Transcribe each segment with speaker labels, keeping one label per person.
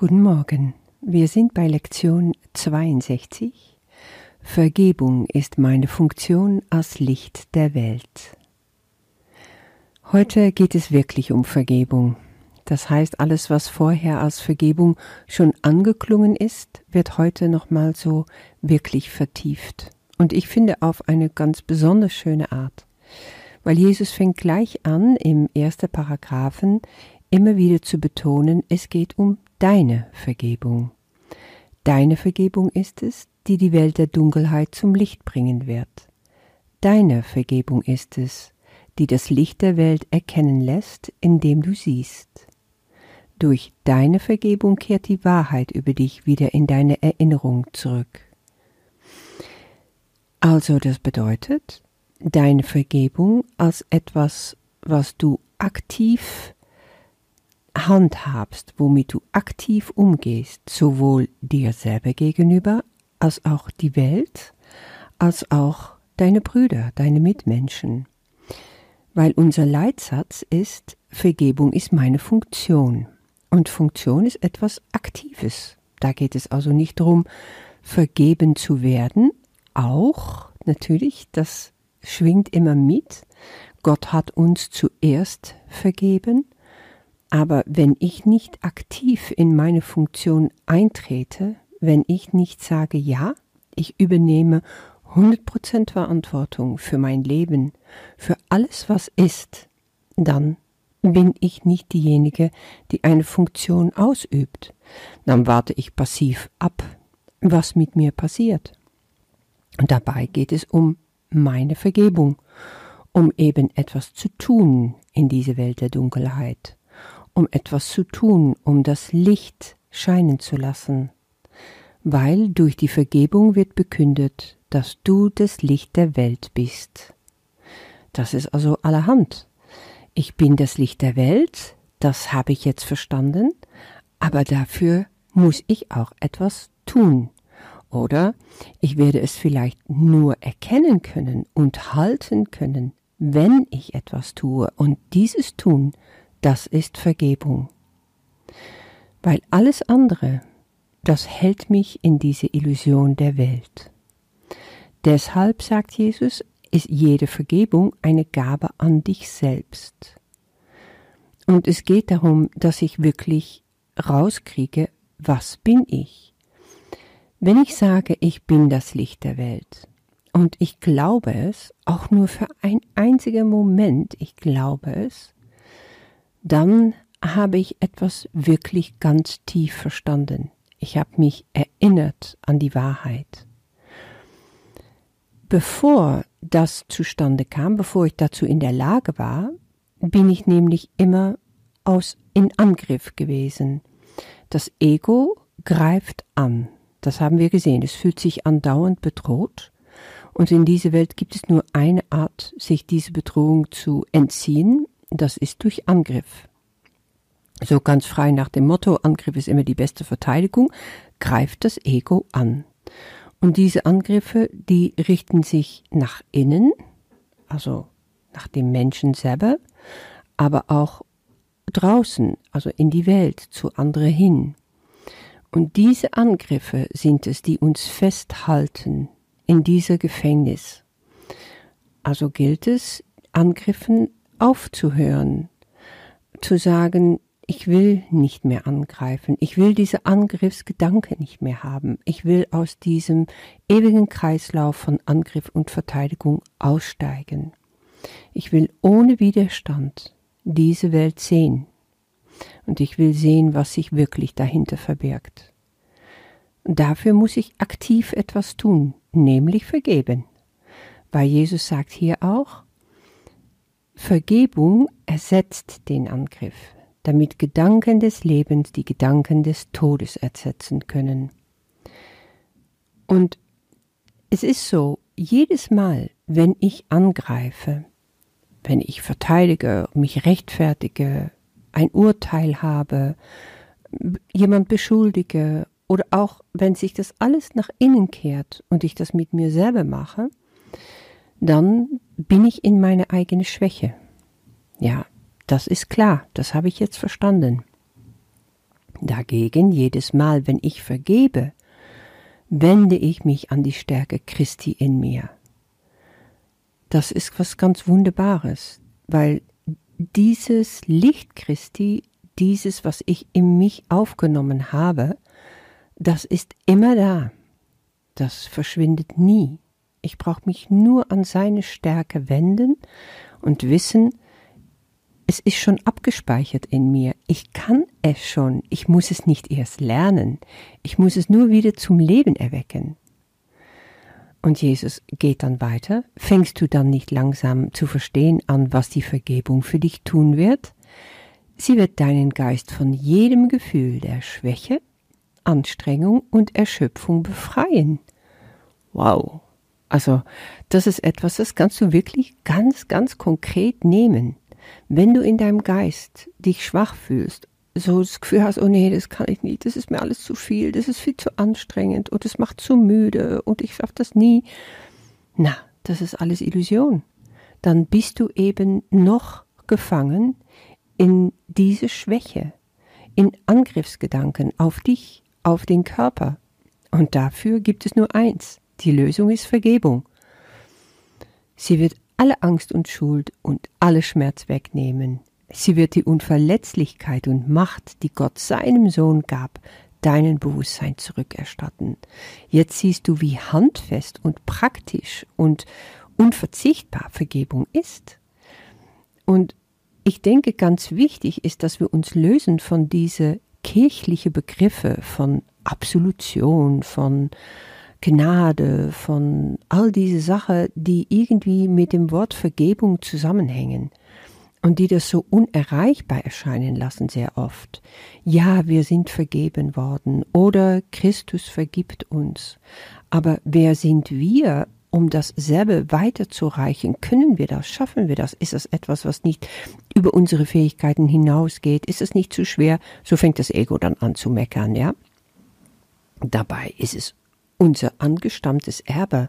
Speaker 1: Guten Morgen. Wir sind bei Lektion 62. Vergebung ist meine Funktion als Licht der Welt. Heute geht es wirklich um Vergebung. Das heißt, alles, was vorher als Vergebung schon angeklungen ist, wird heute nochmal so wirklich vertieft. Und ich finde auf eine ganz besonders schöne Art. Weil Jesus fängt gleich an, im ersten Paragraphen immer wieder zu betonen, es geht um deine Vergebung. Deine Vergebung ist es, die die Welt der Dunkelheit zum Licht bringen wird. Deine Vergebung ist es, die das Licht der Welt erkennen lässt, indem du siehst. Durch deine Vergebung kehrt die Wahrheit über dich wieder in deine Erinnerung zurück. Also das bedeutet, deine Vergebung als etwas, was du aktiv handhabst, womit du aktiv umgehst, sowohl dir selber gegenüber, als auch die Welt, als auch deine Brüder, deine Mitmenschen. Weil unser Leitsatz ist, Vergebung ist meine Funktion. Und Funktion ist etwas Aktives. Da geht es also nicht darum, vergeben zu werden, auch natürlich, das schwingt immer mit. Gott hat uns zuerst vergeben, aber wenn ich nicht aktiv in meine Funktion eintrete, wenn ich nicht sage, ja, ich übernehme 100% Verantwortung für mein Leben, für alles, was ist, dann bin ich nicht diejenige, die eine Funktion ausübt. Dann warte ich passiv ab, was mit mir passiert. Und dabei geht es um meine Vergebung, um eben etwas zu tun in diese Welt der Dunkelheit um etwas zu tun, um das Licht scheinen zu lassen, weil durch die Vergebung wird bekündet, dass du das Licht der Welt bist. Das ist also allerhand. Ich bin das Licht der Welt, das habe ich jetzt verstanden, aber dafür muss ich auch etwas tun. Oder ich werde es vielleicht nur erkennen können und halten können, wenn ich etwas tue. Und dieses Tun das ist Vergebung. Weil alles andere, das hält mich in diese Illusion der Welt. Deshalb, sagt Jesus, ist jede Vergebung eine Gabe an dich selbst. Und es geht darum, dass ich wirklich rauskriege, was bin ich? Wenn ich sage, ich bin das Licht der Welt, und ich glaube es, auch nur für einen einzigen Moment, ich glaube es, dann habe ich etwas wirklich ganz tief verstanden. Ich habe mich erinnert an die Wahrheit. Bevor das zustande kam, bevor ich dazu in der Lage war, bin ich nämlich immer aus in Angriff gewesen. Das Ego greift an. Das haben wir gesehen. Es fühlt sich andauernd bedroht. Und in dieser Welt gibt es nur eine Art, sich diese Bedrohung zu entziehen, das ist durch Angriff. So ganz frei nach dem Motto, Angriff ist immer die beste Verteidigung, greift das Ego an. Und diese Angriffe, die richten sich nach innen, also nach dem Menschen selber, aber auch draußen, also in die Welt, zu anderen hin. Und diese Angriffe sind es, die uns festhalten in dieser Gefängnis. Also gilt es, Angriffen aufzuhören, zu sagen, ich will nicht mehr angreifen, ich will diese Angriffsgedanke nicht mehr haben, ich will aus diesem ewigen Kreislauf von Angriff und Verteidigung aussteigen. Ich will ohne Widerstand diese Welt sehen und ich will sehen, was sich wirklich dahinter verbirgt. dafür muss ich aktiv etwas tun, nämlich vergeben. Weil Jesus sagt hier auch, Vergebung ersetzt den Angriff, damit Gedanken des Lebens die Gedanken des Todes ersetzen können. Und es ist so, jedes Mal, wenn ich angreife, wenn ich verteidige, mich rechtfertige, ein Urteil habe, jemand beschuldige oder auch wenn sich das alles nach innen kehrt und ich das mit mir selber mache, dann bin ich in meine eigene Schwäche. Ja, das ist klar, das habe ich jetzt verstanden. Dagegen, jedes Mal, wenn ich vergebe, wende ich mich an die Stärke Christi in mir. Das ist was ganz Wunderbares, weil dieses Licht Christi, dieses, was ich in mich aufgenommen habe, das ist immer da. Das verschwindet nie. Ich brauche mich nur an seine Stärke wenden und wissen, es ist schon abgespeichert in mir. Ich kann es schon. Ich muss es nicht erst lernen. Ich muss es nur wieder zum Leben erwecken. Und Jesus geht dann weiter. Fängst du dann nicht langsam zu verstehen an, was die Vergebung für dich tun wird? Sie wird deinen Geist von jedem Gefühl der Schwäche, Anstrengung und Erschöpfung befreien. Wow. Also, das ist etwas, das kannst du wirklich ganz, ganz konkret nehmen. Wenn du in deinem Geist dich schwach fühlst, so das Gefühl hast, oh nee, das kann ich nicht, das ist mir alles zu viel, das ist viel zu anstrengend und es macht zu müde und ich schaffe das nie. Na, das ist alles Illusion. Dann bist du eben noch gefangen in diese Schwäche, in Angriffsgedanken auf dich, auf den Körper. Und dafür gibt es nur eins. Die Lösung ist Vergebung. Sie wird alle Angst und Schuld und alle Schmerz wegnehmen. Sie wird die Unverletzlichkeit und Macht, die Gott seinem Sohn gab, deinen Bewusstsein zurückerstatten. Jetzt siehst du, wie handfest und praktisch und unverzichtbar Vergebung ist. Und ich denke, ganz wichtig ist, dass wir uns lösen von diese kirchliche Begriffe von Absolution, von Gnade, von all diese Sachen, die irgendwie mit dem Wort Vergebung zusammenhängen und die das so unerreichbar erscheinen lassen sehr oft. Ja, wir sind vergeben worden oder Christus vergibt uns. Aber wer sind wir, um dasselbe weiterzureichen? Können wir das? Schaffen wir das? Ist das etwas, was nicht über unsere Fähigkeiten hinausgeht? Ist es nicht zu schwer? So fängt das Ego dann an zu meckern, ja? Dabei ist es unser angestammtes Erbe.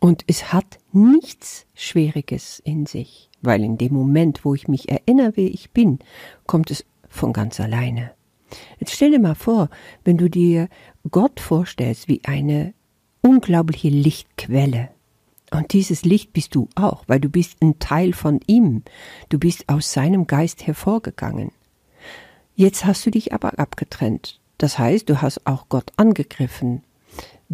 Speaker 1: Und es hat nichts Schwieriges in sich, weil in dem Moment, wo ich mich erinnere, wer ich bin, kommt es von ganz alleine. Jetzt stell dir mal vor, wenn du dir Gott vorstellst wie eine unglaubliche Lichtquelle. Und dieses Licht bist du auch, weil du bist ein Teil von ihm. Du bist aus seinem Geist hervorgegangen. Jetzt hast du dich aber abgetrennt. Das heißt, du hast auch Gott angegriffen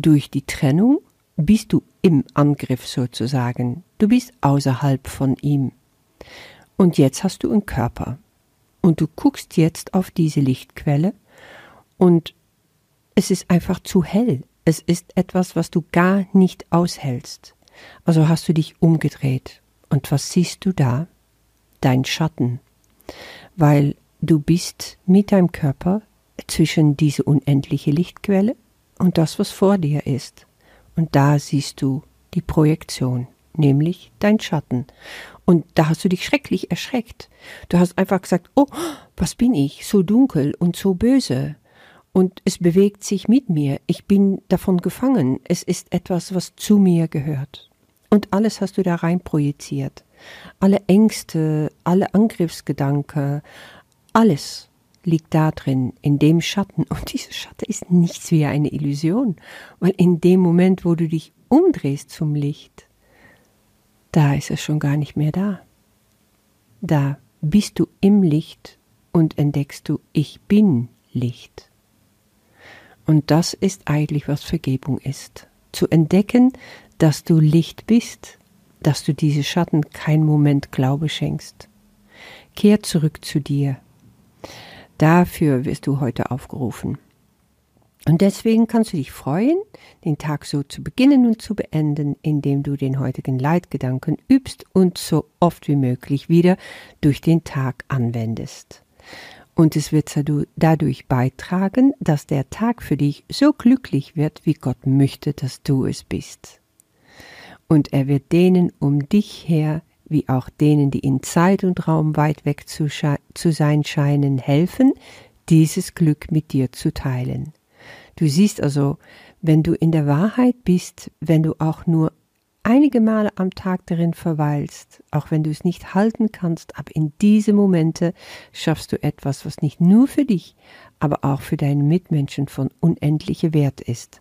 Speaker 1: durch die Trennung bist du im Angriff sozusagen. Du bist außerhalb von ihm. Und jetzt hast du einen Körper. Und du guckst jetzt auf diese Lichtquelle und es ist einfach zu hell. Es ist etwas, was du gar nicht aushältst. Also hast du dich umgedreht. Und was siehst du da? Dein Schatten. Weil du bist mit deinem Körper zwischen diese unendliche Lichtquelle und das, was vor dir ist. Und da siehst du die Projektion, nämlich dein Schatten. Und da hast du dich schrecklich erschreckt. Du hast einfach gesagt, oh, was bin ich, so dunkel und so böse. Und es bewegt sich mit mir, ich bin davon gefangen, es ist etwas, was zu mir gehört. Und alles hast du da rein projiziert. Alle Ängste, alle Angriffsgedanken, alles liegt da drin, in dem Schatten. Und dieser Schatten ist nichts wie eine Illusion, weil in dem Moment, wo du dich umdrehst zum Licht, da ist es schon gar nicht mehr da. Da bist du im Licht und entdeckst du, ich bin Licht. Und das ist eigentlich, was Vergebung ist. Zu entdecken, dass du Licht bist, dass du diese Schatten kein Moment Glaube schenkst. Kehr zurück zu dir, Dafür wirst du heute aufgerufen. Und deswegen kannst du dich freuen, den Tag so zu beginnen und zu beenden, indem du den heutigen Leitgedanken übst und so oft wie möglich wieder durch den Tag anwendest. Und es wird dadurch beitragen, dass der Tag für dich so glücklich wird, wie Gott möchte, dass du es bist. Und er wird denen um dich her wie auch denen, die in Zeit und Raum weit weg zu, zu sein scheinen, helfen, dieses Glück mit dir zu teilen. Du siehst also, wenn du in der Wahrheit bist, wenn du auch nur einige Male am Tag darin verweilst, auch wenn du es nicht halten kannst, aber in diese Momente schaffst du etwas, was nicht nur für dich, aber auch für deine Mitmenschen von unendlicher Wert ist.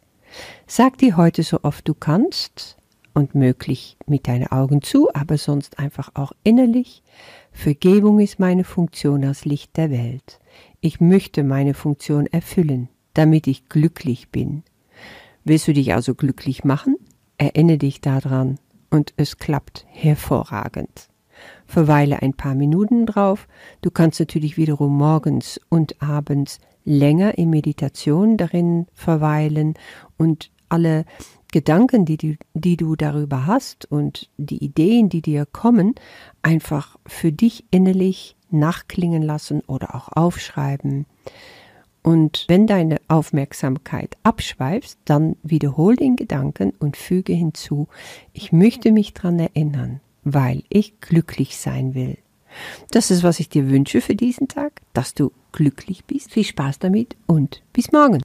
Speaker 1: Sag dir heute so oft du kannst und möglich mit deinen Augen zu, aber sonst einfach auch innerlich. Vergebung ist meine Funktion als Licht der Welt. Ich möchte meine Funktion erfüllen, damit ich glücklich bin. Willst du dich also glücklich machen? Erinnere dich daran und es klappt hervorragend. Verweile ein paar Minuten drauf. Du kannst natürlich wiederum morgens und abends länger in Meditation darin verweilen und alle Gedanken, die du, die du darüber hast und die Ideen, die dir kommen, einfach für dich innerlich nachklingen lassen oder auch aufschreiben. Und wenn deine Aufmerksamkeit abschweifst, dann wiederhol den Gedanken und füge hinzu, ich möchte mich daran erinnern, weil ich glücklich sein will. Das ist, was ich dir wünsche für diesen Tag, dass du glücklich bist. Viel Spaß damit und bis morgen.